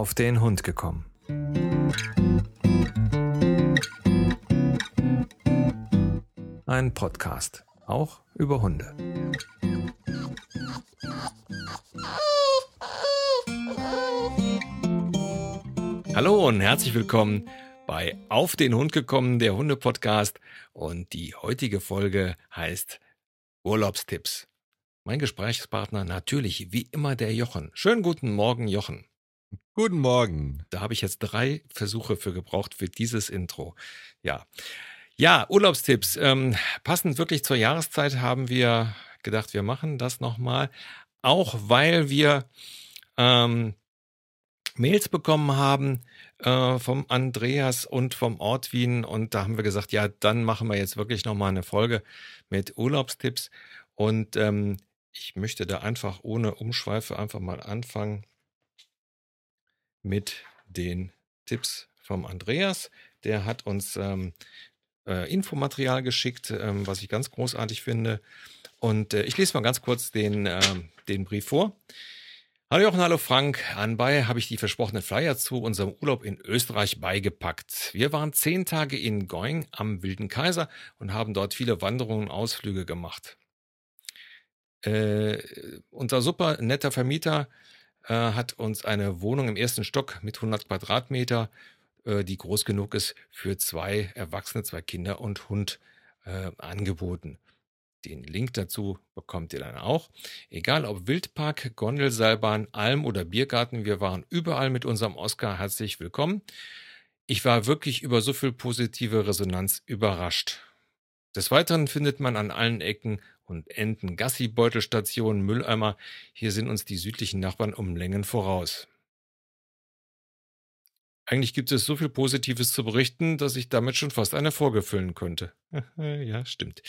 auf den Hund gekommen. Ein Podcast, auch über Hunde. Hallo und herzlich willkommen bei Auf den Hund gekommen, der Hunde-Podcast. Und die heutige Folge heißt Urlaubstipps. Mein Gesprächspartner natürlich wie immer der Jochen. Schönen guten Morgen, Jochen. Guten Morgen. Da habe ich jetzt drei Versuche für gebraucht für dieses Intro. Ja. Ja, Urlaubstipps. Ähm, passend wirklich zur Jahreszeit haben wir gedacht, wir machen das nochmal. Auch weil wir ähm, Mails bekommen haben äh, vom Andreas und vom Ort Wien. Und da haben wir gesagt, ja, dann machen wir jetzt wirklich nochmal eine Folge mit Urlaubstipps. Und ähm, ich möchte da einfach ohne Umschweife einfach mal anfangen mit den Tipps vom Andreas. Der hat uns ähm, äh, Infomaterial geschickt, ähm, was ich ganz großartig finde. Und äh, ich lese mal ganz kurz den, äh, den Brief vor. Hallo Jochen, hallo Frank. Anbei habe ich die versprochenen Flyer zu unserem Urlaub in Österreich beigepackt. Wir waren zehn Tage in Going am Wilden Kaiser und haben dort viele Wanderungen und Ausflüge gemacht. Äh, unser super netter Vermieter äh, hat uns eine Wohnung im ersten Stock mit 100 Quadratmeter, äh, die groß genug ist für zwei Erwachsene, zwei Kinder und Hund äh, angeboten. Den Link dazu bekommt ihr dann auch. Egal ob Wildpark, Gondelseilbahn, Alm oder Biergarten, wir waren überall mit unserem Oscar herzlich willkommen. Ich war wirklich über so viel positive Resonanz überrascht. Des Weiteren findet man an allen Ecken und Enden Gassi-Beutelstationen, Mülleimer. Hier sind uns die südlichen Nachbarn um Längen voraus. Eigentlich gibt es so viel Positives zu berichten, dass ich damit schon fast eine Folge füllen könnte. ja, stimmt.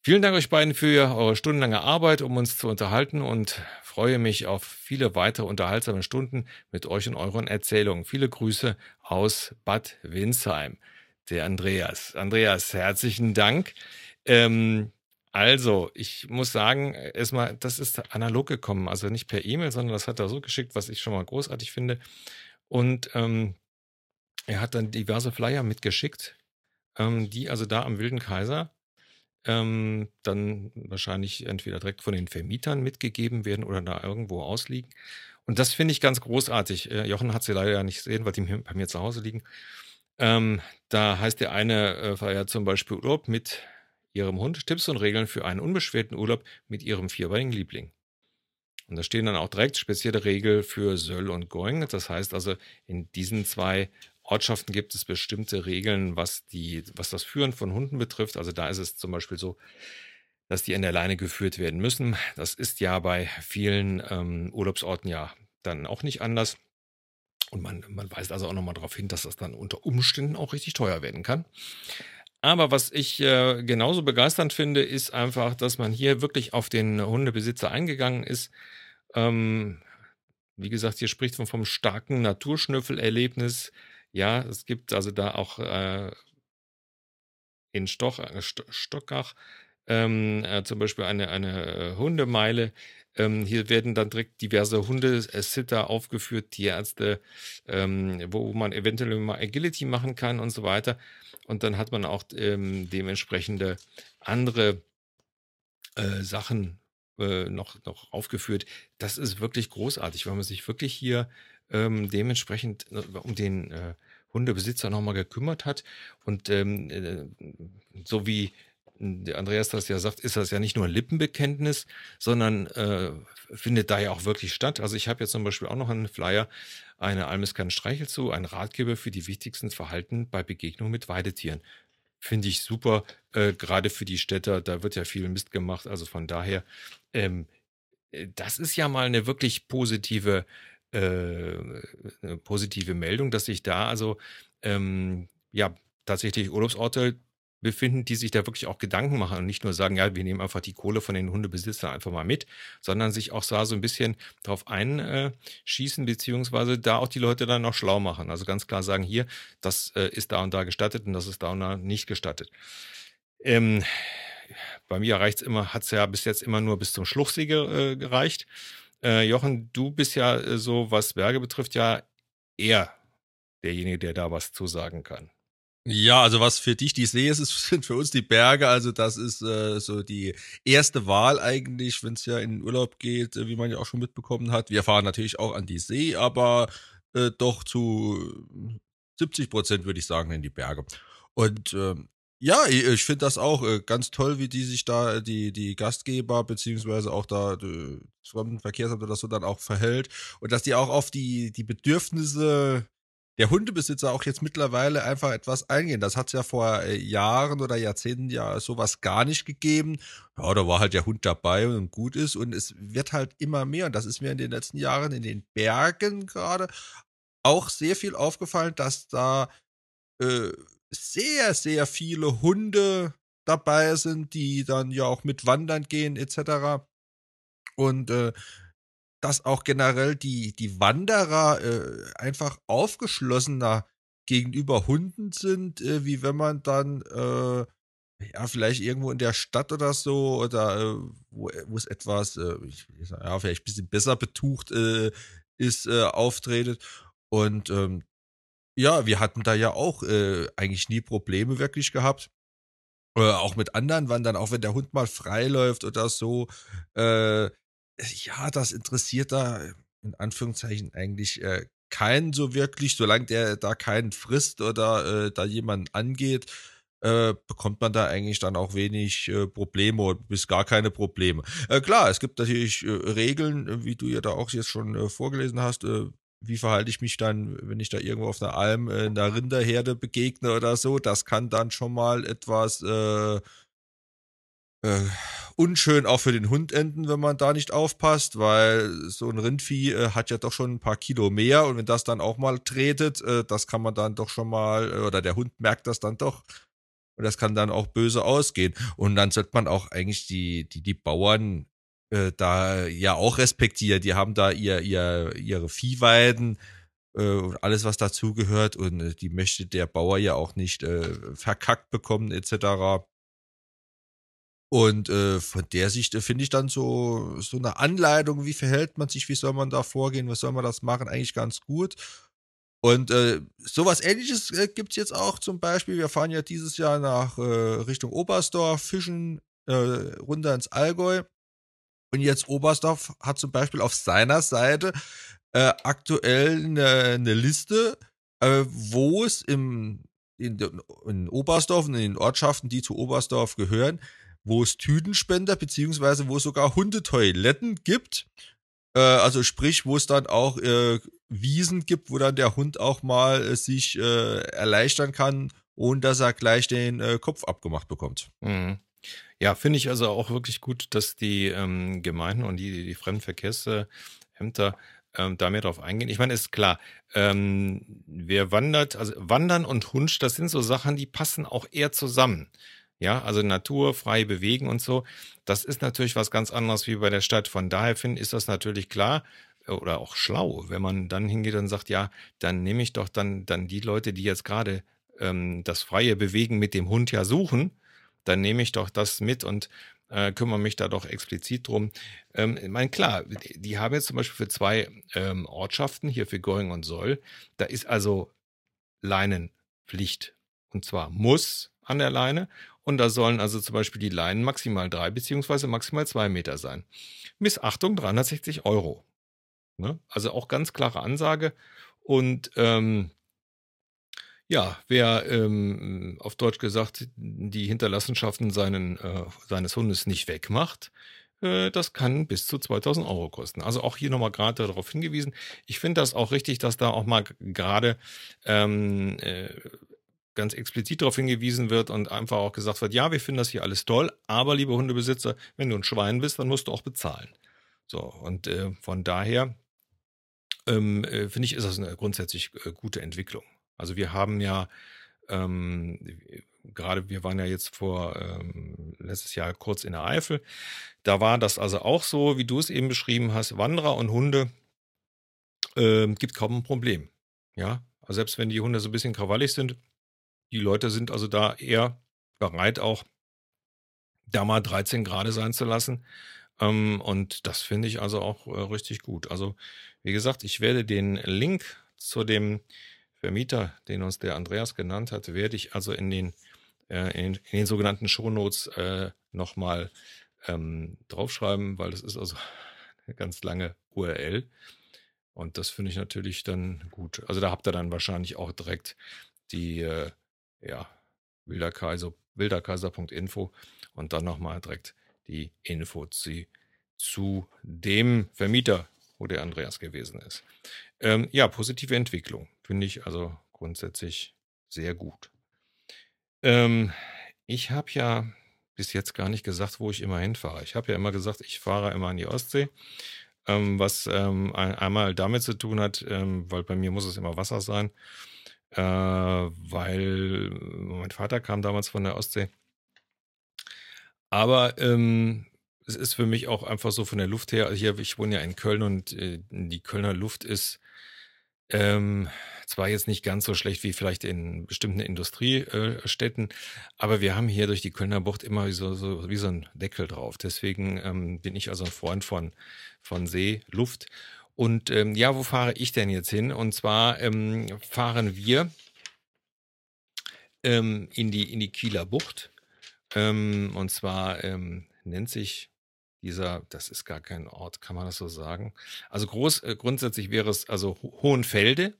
Vielen Dank euch beiden für eure stundenlange Arbeit, um uns zu unterhalten und freue mich auf viele weitere unterhaltsame Stunden mit euch und euren Erzählungen. Viele Grüße aus Bad Windsheim. Der Andreas. Andreas, herzlichen Dank. Ähm, also, ich muss sagen, erstmal, das ist analog gekommen, also nicht per E-Mail, sondern das hat er so geschickt, was ich schon mal großartig finde. Und ähm, er hat dann diverse Flyer mitgeschickt, ähm, die also da am Wilden Kaiser ähm, dann wahrscheinlich entweder direkt von den Vermietern mitgegeben werden oder da irgendwo ausliegen. Und das finde ich ganz großartig. Äh, Jochen hat sie leider ja nicht gesehen, weil die bei mir zu Hause liegen. Ähm, da heißt der eine äh, Flyer zum Beispiel Urlaub mit ihrem Hund, Tipps und Regeln für einen unbeschwerten Urlaub mit ihrem vierbeinigen Liebling. Und da stehen dann auch direkt spezielle Regeln für Söll und Going. Das heißt also, in diesen zwei Ortschaften gibt es bestimmte Regeln, was, die, was das Führen von Hunden betrifft. Also da ist es zum Beispiel so, dass die an der Leine geführt werden müssen. Das ist ja bei vielen ähm, Urlaubsorten ja dann auch nicht anders. Und man, man weist also auch nochmal darauf hin, dass das dann unter Umständen auch richtig teuer werden kann. Aber was ich äh, genauso begeisternd finde, ist einfach, dass man hier wirklich auf den Hundebesitzer eingegangen ist. Ähm, wie gesagt, hier spricht man vom starken Naturschnüffelerlebnis. Ja, es gibt also da auch äh, in Stoch, äh, Stockach ähm, äh, zum Beispiel eine, eine äh, Hundemeile. Ähm, hier werden dann direkt diverse Hundesitter aufgeführt, Tierärzte, ähm, wo man eventuell mal Agility machen kann und so weiter. Und dann hat man auch ähm, dementsprechende andere äh, Sachen äh, noch, noch aufgeführt. Das ist wirklich großartig, weil man sich wirklich hier ähm, dementsprechend äh, um den äh, Hundebesitzer nochmal gekümmert hat. Und ähm, äh, so wie der Andreas das ja sagt, ist das ja nicht nur ein Lippenbekenntnis, sondern äh, findet da ja auch wirklich statt. Also ich habe jetzt zum Beispiel auch noch einen Flyer, eine Almes Streichel zu, ein Ratgeber für die wichtigsten Verhalten bei Begegnung mit Weidetieren. Finde ich super, äh, gerade für die Städter, da wird ja viel Mist gemacht. Also von daher, ähm, äh, das ist ja mal eine wirklich positive, äh, eine positive Meldung, dass sich da also ähm, ja tatsächlich Urlaubsorte befinden, die sich da wirklich auch Gedanken machen und nicht nur sagen, ja, wir nehmen einfach die Kohle von den Hundebesitzern einfach mal mit, sondern sich auch so ein bisschen drauf einschießen, beziehungsweise da auch die Leute dann noch schlau machen. Also ganz klar sagen, hier, das äh, ist da und da gestattet und das ist da und da nicht gestattet. Ähm, bei mir reicht es immer, hat es ja bis jetzt immer nur bis zum Schluchsee äh, gereicht. Äh, Jochen, du bist ja äh, so, was Berge betrifft, ja er derjenige, der da was zu sagen kann. Ja, also was für dich die See ist, sind für uns die Berge. Also das ist äh, so die erste Wahl eigentlich, wenn es ja in den Urlaub geht, äh, wie man ja auch schon mitbekommen hat. Wir fahren natürlich auch an die See, aber äh, doch zu 70 Prozent würde ich sagen in die Berge. Und ähm, ja, ich, finde das auch äh, ganz toll, wie die sich da, die, die Gastgeber, beziehungsweise auch da das Fremdenverkehrsamt oder so dann auch verhält. Und dass die auch auf die, die Bedürfnisse der Hundebesitzer auch jetzt mittlerweile einfach etwas eingehen. Das hat es ja vor äh, Jahren oder Jahrzehnten ja sowas gar nicht gegeben. Ja, da war halt der Hund dabei und gut ist. Und es wird halt immer mehr. Und das ist mir in den letzten Jahren in den Bergen gerade auch sehr viel aufgefallen, dass da äh, sehr, sehr viele Hunde dabei sind, die dann ja auch mit wandern gehen, etc. Und äh, dass auch generell die, die Wanderer äh, einfach aufgeschlossener gegenüber Hunden sind, äh, wie wenn man dann äh, ja, vielleicht irgendwo in der Stadt oder so oder äh, wo, wo es etwas, äh, ich, ja, vielleicht ein bisschen besser betucht äh, ist, auftretet. Und ähm, ja, wir hatten da ja auch eigentlich nie Probleme wirklich gehabt. Äh, auch mit anderen Wandern, auch wenn der Hund mal frei läuft oder so. Äh, ja, das interessiert da in Anführungszeichen eigentlich äh, keinen so wirklich, solange der da keinen frisst oder äh, da jemanden angeht, äh, bekommt man da eigentlich dann auch wenig äh, Probleme oder bis gar keine Probleme. Äh, klar, es gibt natürlich äh, Regeln, äh, wie du ja da auch jetzt schon äh, vorgelesen hast. Äh, wie verhalte ich mich dann, wenn ich da irgendwo auf einer Alm äh, einer Rinderherde begegne oder so? Das kann dann schon mal etwas äh, unschön auch für den Hund enden, wenn man da nicht aufpasst, weil so ein Rindvieh äh, hat ja doch schon ein paar Kilo mehr und wenn das dann auch mal tretet, äh, das kann man dann doch schon mal, äh, oder der Hund merkt das dann doch. Und das kann dann auch böse ausgehen. Und dann sollte man auch eigentlich die, die, die Bauern äh, da ja auch respektieren. Die haben da ihr, ihr, ihre Viehweiden äh, und alles, was dazugehört. Und die möchte der Bauer ja auch nicht verkackt bekommen, etc. Und äh, von der Sicht äh, finde ich dann so, so eine Anleitung, wie verhält man sich, wie soll man da vorgehen, was soll man das machen, eigentlich ganz gut. Und äh, sowas ähnliches äh, gibt es jetzt auch zum Beispiel. Wir fahren ja dieses Jahr nach äh, Richtung Oberstdorf, fischen äh, runter ins Allgäu. Und jetzt Oberstdorf hat zum Beispiel auf seiner Seite äh, aktuell eine, eine Liste, wo es im, in, in Oberstdorf und in den Ortschaften, die zu Oberstdorf gehören, wo es Tütenspender beziehungsweise wo es sogar Hundetoiletten gibt. Äh, also sprich, wo es dann auch äh, Wiesen gibt, wo dann der Hund auch mal äh, sich äh, erleichtern kann, ohne dass er gleich den äh, Kopf abgemacht bekommt. Mhm. Ja, finde ich also auch wirklich gut, dass die ähm, Gemeinden und die, die Fremdenverkehrsämter ähm, da mehr drauf eingehen. Ich meine, ist klar, ähm, wer wandert, also Wandern und Hund, das sind so Sachen, die passen auch eher zusammen. Ja, also Natur, frei bewegen und so. Das ist natürlich was ganz anderes wie bei der Stadt. Von daher finde ist das natürlich klar äh, oder auch schlau, wenn man dann hingeht und sagt, ja, dann nehme ich doch dann, dann die Leute, die jetzt gerade ähm, das freie Bewegen mit dem Hund ja suchen, dann nehme ich doch das mit und äh, kümmere mich da doch explizit drum. Ähm, ich meine, klar, die, die haben jetzt zum Beispiel für zwei ähm, Ortschaften, hier für Going und Soll, da ist also Leinenpflicht. Und zwar muss an der Leine und da sollen also zum Beispiel die Leinen maximal drei beziehungsweise maximal zwei Meter sein. Missachtung 360 Euro. Ne? Also auch ganz klare Ansage. Und ähm, ja, wer ähm, auf Deutsch gesagt die Hinterlassenschaften seinen, äh, seines Hundes nicht wegmacht, äh, das kann bis zu 2000 Euro kosten. Also auch hier nochmal gerade darauf hingewiesen. Ich finde das auch richtig, dass da auch mal gerade ähm, äh, ganz explizit darauf hingewiesen wird und einfach auch gesagt wird, ja, wir finden das hier alles toll, aber liebe Hundebesitzer, wenn du ein Schwein bist, dann musst du auch bezahlen. So, und äh, von daher ähm, äh, finde ich, ist das eine grundsätzlich äh, gute Entwicklung. Also wir haben ja ähm, gerade, wir waren ja jetzt vor ähm, letztes Jahr kurz in der Eifel, da war das also auch so, wie du es eben beschrieben hast, Wanderer und Hunde ähm, gibt kaum ein Problem. Ja, also selbst wenn die Hunde so ein bisschen krawallig sind, die Leute sind also da eher bereit, auch da mal 13 Grad sein zu lassen. Ähm, und das finde ich also auch äh, richtig gut. Also, wie gesagt, ich werde den Link zu dem Vermieter, den uns der Andreas genannt hat, werde ich also in den, äh, in, in, den sogenannten Shownotes äh, nochmal ähm, draufschreiben, weil das ist also eine ganz lange URL. Und das finde ich natürlich dann gut. Also da habt ihr dann wahrscheinlich auch direkt die, äh, ja, Wilderkaiser, wilderkaiser.info und dann nochmal direkt die Info zu, zu dem Vermieter, wo der Andreas gewesen ist. Ähm, ja, positive Entwicklung. Finde ich also grundsätzlich sehr gut. Ähm, ich habe ja bis jetzt gar nicht gesagt, wo ich immer hinfahre. Ich habe ja immer gesagt, ich fahre immer an die Ostsee, ähm, was ähm, einmal damit zu tun hat, ähm, weil bei mir muss es immer Wasser sein, äh, weil mein Vater kam damals von der Ostsee. Aber ähm, es ist für mich auch einfach so von der Luft her, also hier, ich wohne ja in Köln und äh, die Kölner Luft ist ähm, zwar jetzt nicht ganz so schlecht wie vielleicht in bestimmten Industriestädten, aber wir haben hier durch die Kölner Bucht immer so, so, wie so ein Deckel drauf. Deswegen ähm, bin ich also ein Freund von, von See, Luft. Und ähm, ja, wo fahre ich denn jetzt hin? Und zwar ähm, fahren wir ähm, in, die, in die Kieler Bucht. Ähm, und zwar ähm, nennt sich dieser, das ist gar kein Ort, kann man das so sagen. Also groß, äh, grundsätzlich wäre es also Hohenfelde.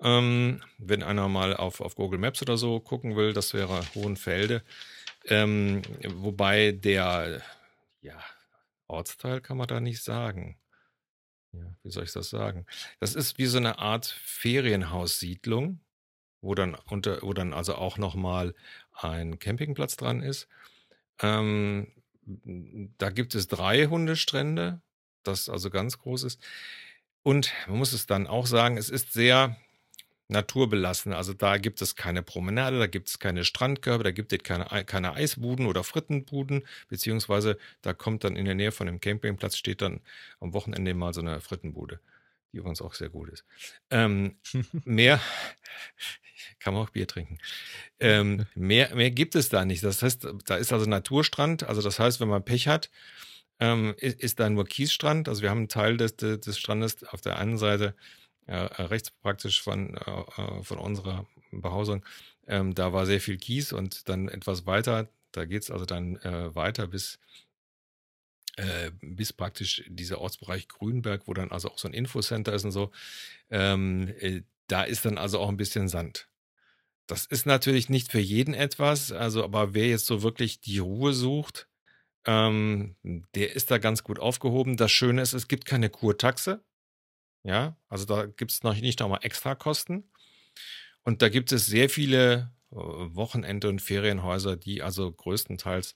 Ähm, wenn einer mal auf, auf Google Maps oder so gucken will, das wäre Hohenfelde. Ähm, wobei der, ja, Ortsteil kann man da nicht sagen. Ja, wie soll ich das sagen? Das ist wie so eine Art Ferienhaussiedlung, wo dann unter, wo dann also auch nochmal ein Campingplatz dran ist. Ähm, da gibt es drei Hundestrände, das also ganz groß ist. Und man muss es dann auch sagen, es ist sehr naturbelassen. Also da gibt es keine Promenade, da gibt es keine Strandkörbe, da gibt es keine, keine Eisbuden oder Frittenbuden, beziehungsweise da kommt dann in der Nähe von dem Campingplatz, steht dann am Wochenende mal so eine Frittenbude, die übrigens auch sehr gut ist. Ähm, mehr, kann man auch Bier trinken. Ähm, mehr, mehr gibt es da nicht. Das heißt, da ist also Naturstrand. Also das heißt, wenn man Pech hat, ähm, ist, ist, da nur Kiesstrand. Also wir haben einen Teil des, des Strandes auf der einen Seite äh, rechts praktisch von, äh, äh, von unserer Behausung. Ähm, da war sehr viel Kies und dann etwas weiter, da geht es also dann äh, weiter bis, äh, bis praktisch dieser Ortsbereich Grünberg, wo dann also auch so ein Infocenter ist und so. Ähm, äh, da ist dann also auch ein bisschen Sand. Das ist natürlich nicht für jeden etwas, also aber wer jetzt so wirklich die Ruhe sucht, ähm, der ist da ganz gut aufgehoben. Das Schöne ist, es gibt keine Kurtaxe. Ja, also da gibt es noch nicht nochmal Extrakosten. Und da gibt es sehr viele äh, Wochenende- und Ferienhäuser, die also größtenteils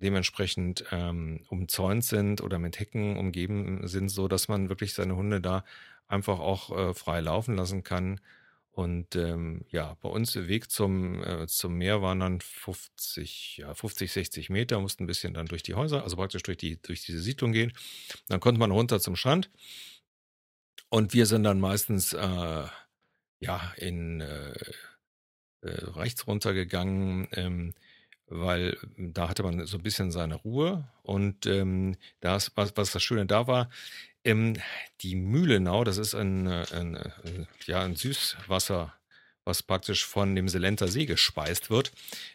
dementsprechend ähm, umzäunt sind oder mit Hecken umgeben sind, so dass man wirklich seine Hunde da einfach auch äh, frei laufen lassen kann. Und ähm, ja, bei uns der Weg zum, äh, zum Meer waren dann 50, ja, 50, 60 Meter, mussten ein bisschen dann durch die Häuser, also praktisch durch, die, durch diese Siedlung gehen. Dann konnte man runter zum Strand. Und wir sind dann meistens äh, ja in äh, äh, rechts runtergegangen, ähm, weil da hatte man so ein bisschen seine Ruhe. Und ähm, das, was, was das Schöne da war, ähm, die Mühlenau, das ist ein, äh, ein, ein, äh, ja, ein Süßwasser, was praktisch von dem Selenter See gespeist wird,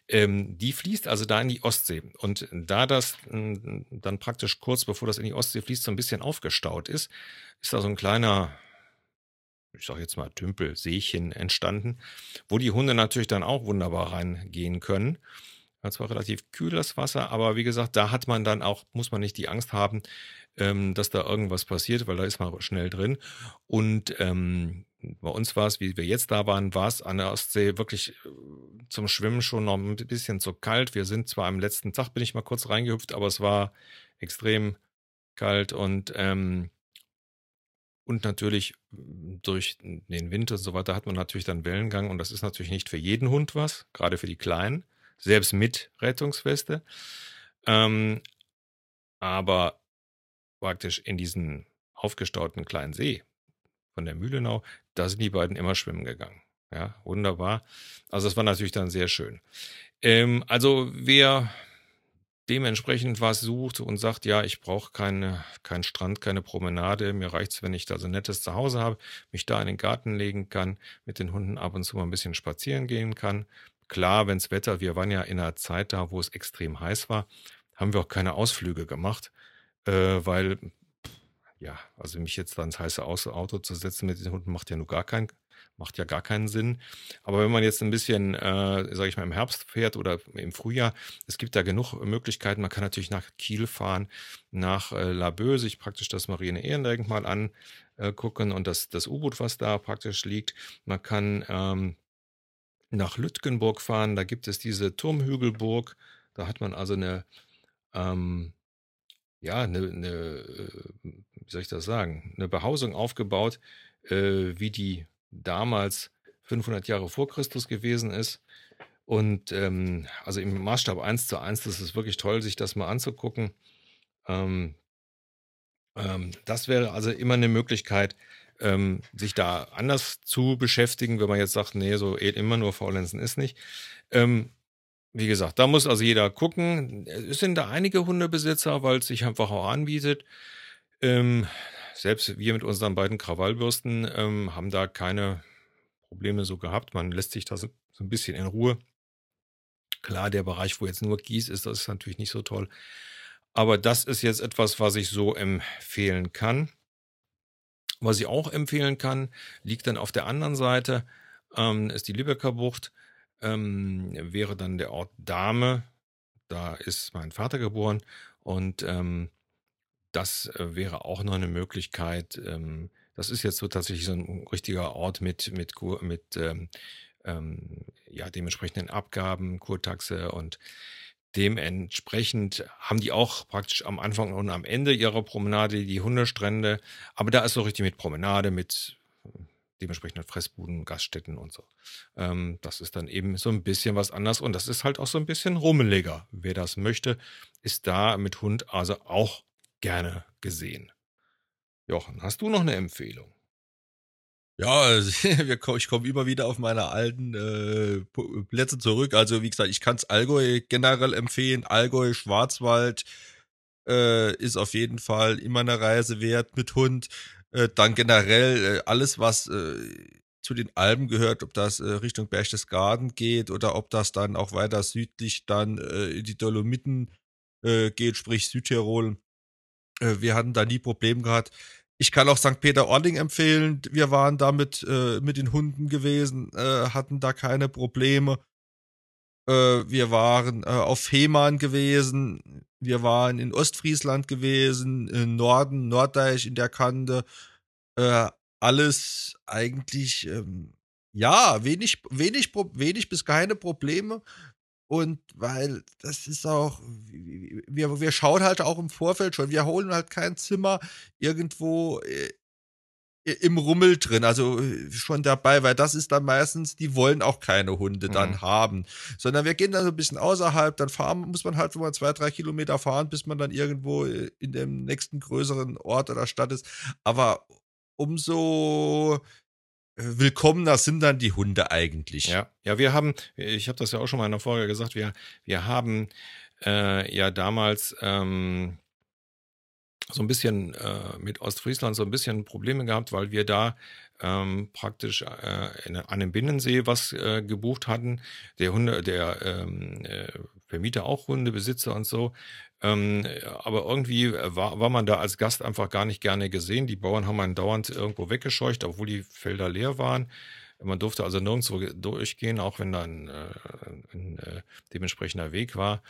ähm, die fließt also da in die Ostsee. Und da das äh, dann praktisch kurz bevor das in die Ostsee fließt, so ein bisschen aufgestaut ist, ist da so ein kleiner, ich sag jetzt mal Tümpel, Seechen entstanden, wo die Hunde natürlich dann auch wunderbar reingehen können. Ja, zwar relativ kühles Wasser, aber wie gesagt, da hat man dann auch, muss man nicht die Angst haben, ähm, dass da irgendwas passiert, weil da ist man schnell drin. Und ähm, bei uns war es, wie wir jetzt da waren, war es an der Ostsee wirklich äh, zum Schwimmen schon noch ein bisschen zu kalt. Wir sind zwar am letzten Tag, bin ich mal kurz reingehüpft, aber es war extrem kalt und ähm, und natürlich durch den Winter und so weiter hat man natürlich dann Wellengang und das ist natürlich nicht für jeden Hund was, gerade für die Kleinen, selbst mit Rettungsweste. Ähm, aber praktisch in diesen aufgestauten kleinen See von der Mühlenau, da sind die beiden immer schwimmen gegangen. Ja, wunderbar. Also das war natürlich dann sehr schön. Ähm, also wer dementsprechend was sucht und sagt, ja, ich brauche keine, keinen Strand, keine Promenade, mir reicht's, wenn ich da so ein nettes Zuhause habe, mich da in den Garten legen kann, mit den Hunden ab und zu mal ein bisschen spazieren gehen kann. Klar, wenns Wetter, wir waren ja in einer Zeit da, wo es extrem heiß war, haben wir auch keine Ausflüge gemacht, äh, weil, ja, also mich jetzt da ins heiße Auto zu setzen mit den Hunden macht ja nur gar keinen macht ja gar keinen Sinn. Aber wenn man jetzt ein bisschen, äh, sage ich mal, im Herbst fährt oder im Frühjahr, es gibt da genug Möglichkeiten. Man kann natürlich nach Kiel fahren, nach äh, Laboe, sich praktisch das Marine-Ehrendenkmal angucken und das, das U-Boot, was da praktisch liegt. Man kann ähm, nach Lütgenburg fahren, da gibt es diese Turmhügelburg. Da hat man also eine, ähm, ja, eine, eine, äh, wie soll ich das sagen, eine Behausung aufgebaut, äh, wie die damals 500 Jahre vor Christus gewesen ist. Und ähm, also im Maßstab 1 zu 1, das ist wirklich toll, sich das mal anzugucken. Ähm, ähm, das wäre also immer eine Möglichkeit, ähm, sich da anders zu beschäftigen, wenn man jetzt sagt, nee, so immer nur faulenzen ist nicht. Ähm, wie gesagt, da muss also jeder gucken. Es sind da einige Hundebesitzer, weil es sich einfach auch anbietet. Ähm, selbst wir mit unseren beiden Krawallbürsten ähm, haben da keine Probleme so gehabt. Man lässt sich da so, so ein bisschen in Ruhe. Klar, der Bereich, wo jetzt nur Kies ist, das ist natürlich nicht so toll. Aber das ist jetzt etwas, was ich so empfehlen kann. Was ich auch empfehlen kann, liegt dann auf der anderen Seite, ähm, ist die Lübecker Bucht, ähm, wäre dann der Ort Dahme. Da ist mein Vater geboren und ähm, das äh, wäre auch noch eine Möglichkeit. Ähm, das ist jetzt so tatsächlich so ein richtiger Ort mit, mit, mit ähm, ähm, ja, dementsprechenden Abgaben, Kurtaxe und dementsprechend haben die auch praktisch am Anfang und am Ende ihrer Promenade die Hundestrände. Aber da ist so richtig mit Promenade, mit dementsprechenden Fressbuden, Gaststätten und so. Ähm, das ist dann eben so ein bisschen was anderes und das ist halt auch so ein bisschen rummeliger. Wer das möchte, ist da mit Hund also auch gerne gesehen. Jochen, hast du noch eine Empfehlung? Ja, also, ich komme immer wieder auf meine alten äh, Plätze zurück. Also wie gesagt, ich kann es Allgäu generell empfehlen. Allgäu, Schwarzwald äh, ist auf jeden Fall immer eine Reise wert mit Hund. Äh, dann generell äh, alles, was äh, zu den Alpen gehört, ob das äh, Richtung Berchtesgaden geht oder ob das dann auch weiter südlich dann in die Dolomiten geht, sprich Südtirol wir hatten da nie Probleme gehabt. Ich kann auch St. Peter-Ording empfehlen. Wir waren äh, mit den Hunden gewesen, hatten da keine Probleme. Wir waren äh, auf Fehmarn gewesen. Wir waren in Ostfriesland gewesen, im Norden, Norddeich in der Kante. Äh, alles eigentlich, ähm, ja, wenig, wenig, wenig bis keine Probleme. Und weil das ist auch, wir, wir schauen halt auch im Vorfeld schon, wir holen halt kein Zimmer irgendwo äh, im Rummel drin, also äh, schon dabei, weil das ist dann meistens, die wollen auch keine Hunde dann mhm. haben, sondern wir gehen dann so ein bisschen außerhalb, dann fahren, muss man halt mal zwei, drei Kilometer fahren, bis man dann irgendwo äh, in dem nächsten größeren Ort oder Stadt ist. Aber umso willkommener sind dann die Hunde eigentlich. Ja, ja, wir haben, ich habe das ja auch schon mal in der Folge gesagt, wir, wir haben äh, ja damals ähm, so ein bisschen äh, mit Ostfriesland so ein bisschen Probleme gehabt, weil wir da ähm, praktisch äh, in, an dem Binnensee was äh, gebucht hatten. Der Hunde, der ähm, äh, Vermieter auch Hundebesitzer und so. Ähm, aber irgendwie war, war man da als Gast einfach gar nicht gerne gesehen. Die Bauern haben einen dauernd irgendwo weggescheucht, obwohl die Felder leer waren. Man durfte also nirgendwo durchgehen, auch wenn da ein, äh, ein äh, dementsprechender Weg war.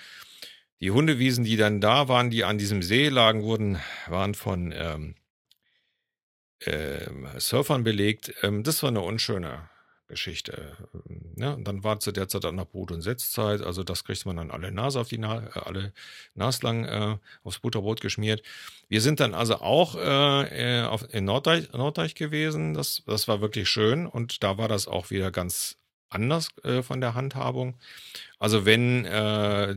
Die Hundewiesen, die dann da waren, die an diesem See lagen, wurden, waren von ähm, äh, Surfern belegt. Ähm, das war eine unschöne Geschichte. Ne? Und dann war zu der Zeit auch noch Brot- und Setzzeit, also das kriegt man dann alle Nase auf die Na äh, alle naslang äh, aufs Butterbrot geschmiert. Wir sind dann also auch äh, äh, auf, in Norddeich, Norddeich gewesen. Das, das war wirklich schön und da war das auch wieder ganz anders äh, von der Handhabung. Also wenn äh,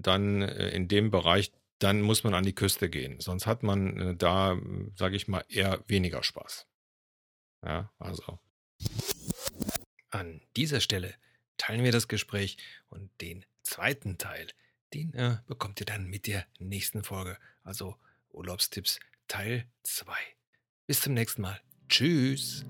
dann äh, in dem Bereich, dann muss man an die Küste gehen. Sonst hat man äh, da, sage ich mal, eher weniger Spaß. Ja, also. An dieser Stelle teilen wir das Gespräch und den zweiten Teil den äh, bekommt ihr dann mit der nächsten Folge. Also Urlaubstipps Teil 2. Bis zum nächsten Mal. Tschüss.